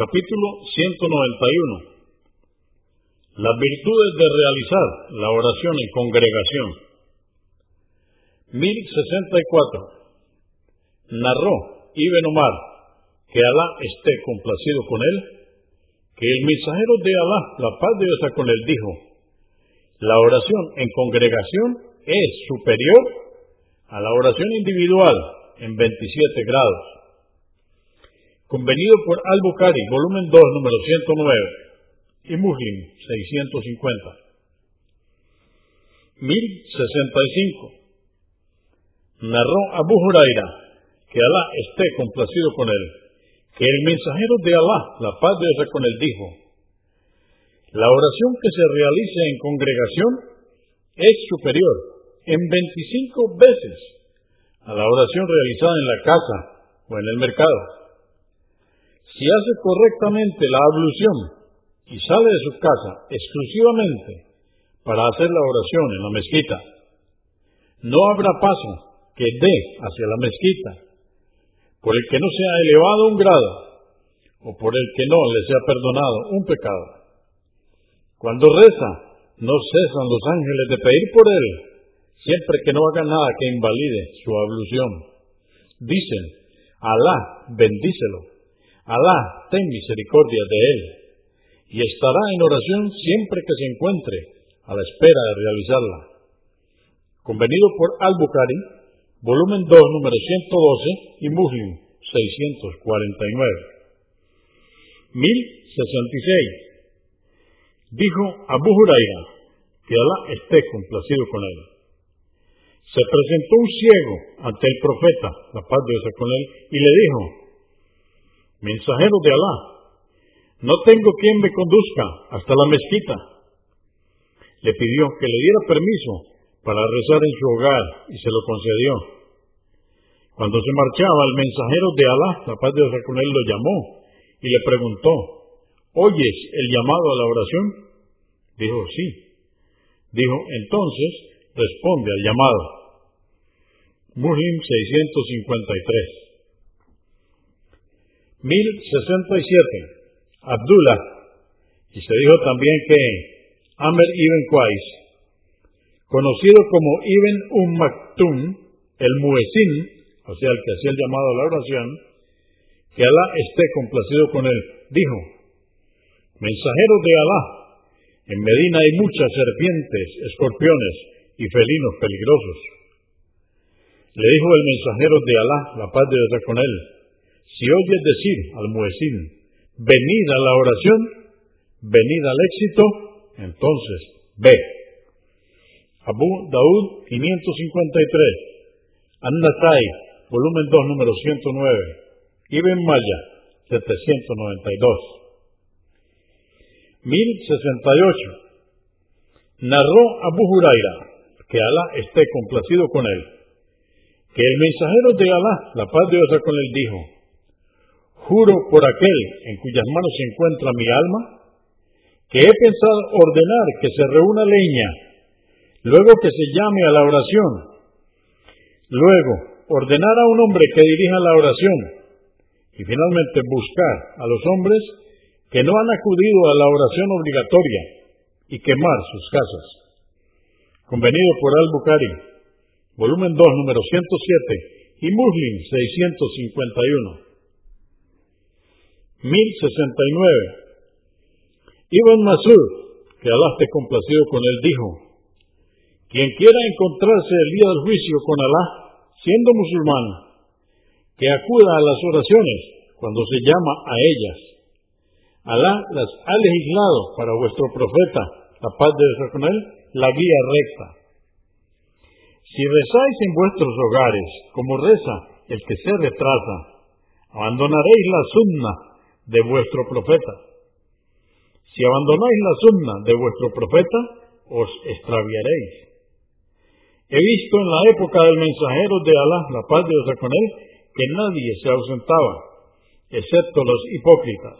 Capítulo 191. Las virtudes de realizar la oración en congregación. 1064. Narró Ibn Omar, que Alá esté complacido con él, que el mensajero de Alá, la paz de Dios con él, dijo, la oración en congregación es superior a la oración individual en 27 grados. Convenido por Al-Bukhari, volumen 2, número 109, y Muslim, 650. 1065. Narró Abu Huraira, que Alá esté complacido con él, que el mensajero de Alá, la paz de Dios con él, dijo, la oración que se realice en congregación es superior en 25 veces a la oración realizada en la casa o en el mercado. Si hace correctamente la ablución y sale de su casa exclusivamente para hacer la oración en la mezquita, no habrá paso que dé hacia la mezquita por el que no sea elevado un grado o por el que no le sea perdonado un pecado. Cuando reza, no cesan los ángeles de pedir por él siempre que no haga nada que invalide su ablución. Dicen, Alá, bendícelo, Alá, ten misericordia de él, y estará en oración siempre que se encuentre a la espera de realizarla. Convenido por Al-Bukhari, volumen 2, número 112, y Muslim, 649. 1066. Dijo Abu Huraira, que Alá esté complacido con él. Se presentó un ciego ante el profeta, la paz de Dios con él, y le dijo, mensajero de Alá, no tengo quien me conduzca hasta la mezquita. Le pidió que le diera permiso para rezar en su hogar y se lo concedió. Cuando se marchaba, el mensajero de Alá, la paz de Dios con él, lo llamó y le preguntó, ¿oyes el llamado a la oración? Dijo, sí. Dijo, entonces responde al llamado. Muslim 653. 1067. Abdullah. Y se dijo también que Amr ibn Qais, conocido como Ibn Um Maktum, el muezín, o sea, el que hacía el llamado a la oración, que Alá esté complacido con él, dijo, mensajero de Alá, en Medina hay muchas serpientes, escorpiones y felinos peligrosos. Le dijo el mensajero de Alá, la paz de Dios con él, si oyes decir al muezín, venid a la oración, venid al éxito, entonces ve. Abu Daud 553, An-Nasai, volumen 2, número 109, Ibn Maya 792. 1068. Narró Abu Huraira, que Alá esté complacido con él, que el mensajero de Alá, la paz de con él, dijo, juro por aquel en cuyas manos se encuentra mi alma, que he pensado ordenar que se reúna leña, luego que se llame a la oración, luego ordenar a un hombre que dirija la oración, y finalmente buscar a los hombres que no han acudido a la oración obligatoria y quemar sus casas. Convenido por Al-Bukhari, volumen 2, número 107, y Muslim 651. 1069. Ibn Masud, que Alá esté complacido con él, dijo, quien quiera encontrarse el día del juicio con Alá, siendo musulmán, que acuda a las oraciones cuando se llama a ellas Alá las ha legislado para vuestro profeta, la paz de Dios con él, la guía recta. Si rezáis en vuestros hogares, como reza el que se retrasa, abandonaréis la sunna de vuestro profeta. Si abandonáis la sunna de vuestro profeta, os extraviaréis. He visto en la época del mensajero de Alá, la paz de Dios que nadie se ausentaba, excepto los hipócritas.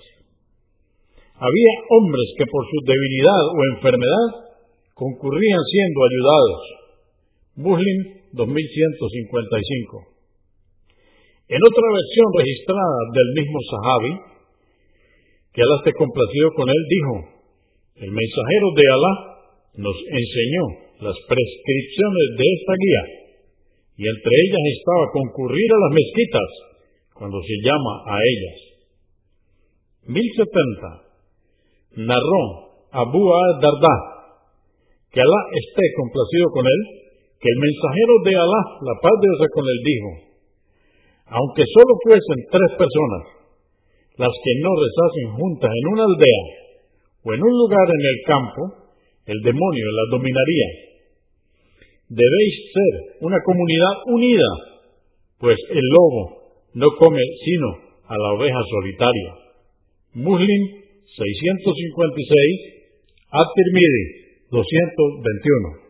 Había hombres que por su debilidad o enfermedad concurrían siendo ayudados. Muslim 2155. En otra versión registrada del mismo Sahabi, que Alá esté complacido con él, dijo, el mensajero de Alá nos enseñó las prescripciones de esta guía, y entre ellas estaba concurrir a las mezquitas cuando se llama a ellas. 1070. Narró Abu al-Darda, que Alá esté complacido con él, que el mensajero de Alá, la paz de Dios con él, dijo, aunque solo fuesen tres personas, las que no rezasen juntas en una aldea o en un lugar en el campo, el demonio las dominaría. Debéis ser una comunidad unida, pues el lobo no come sino a la oveja solitaria. Muslim 656, At-Tirmidhi 221.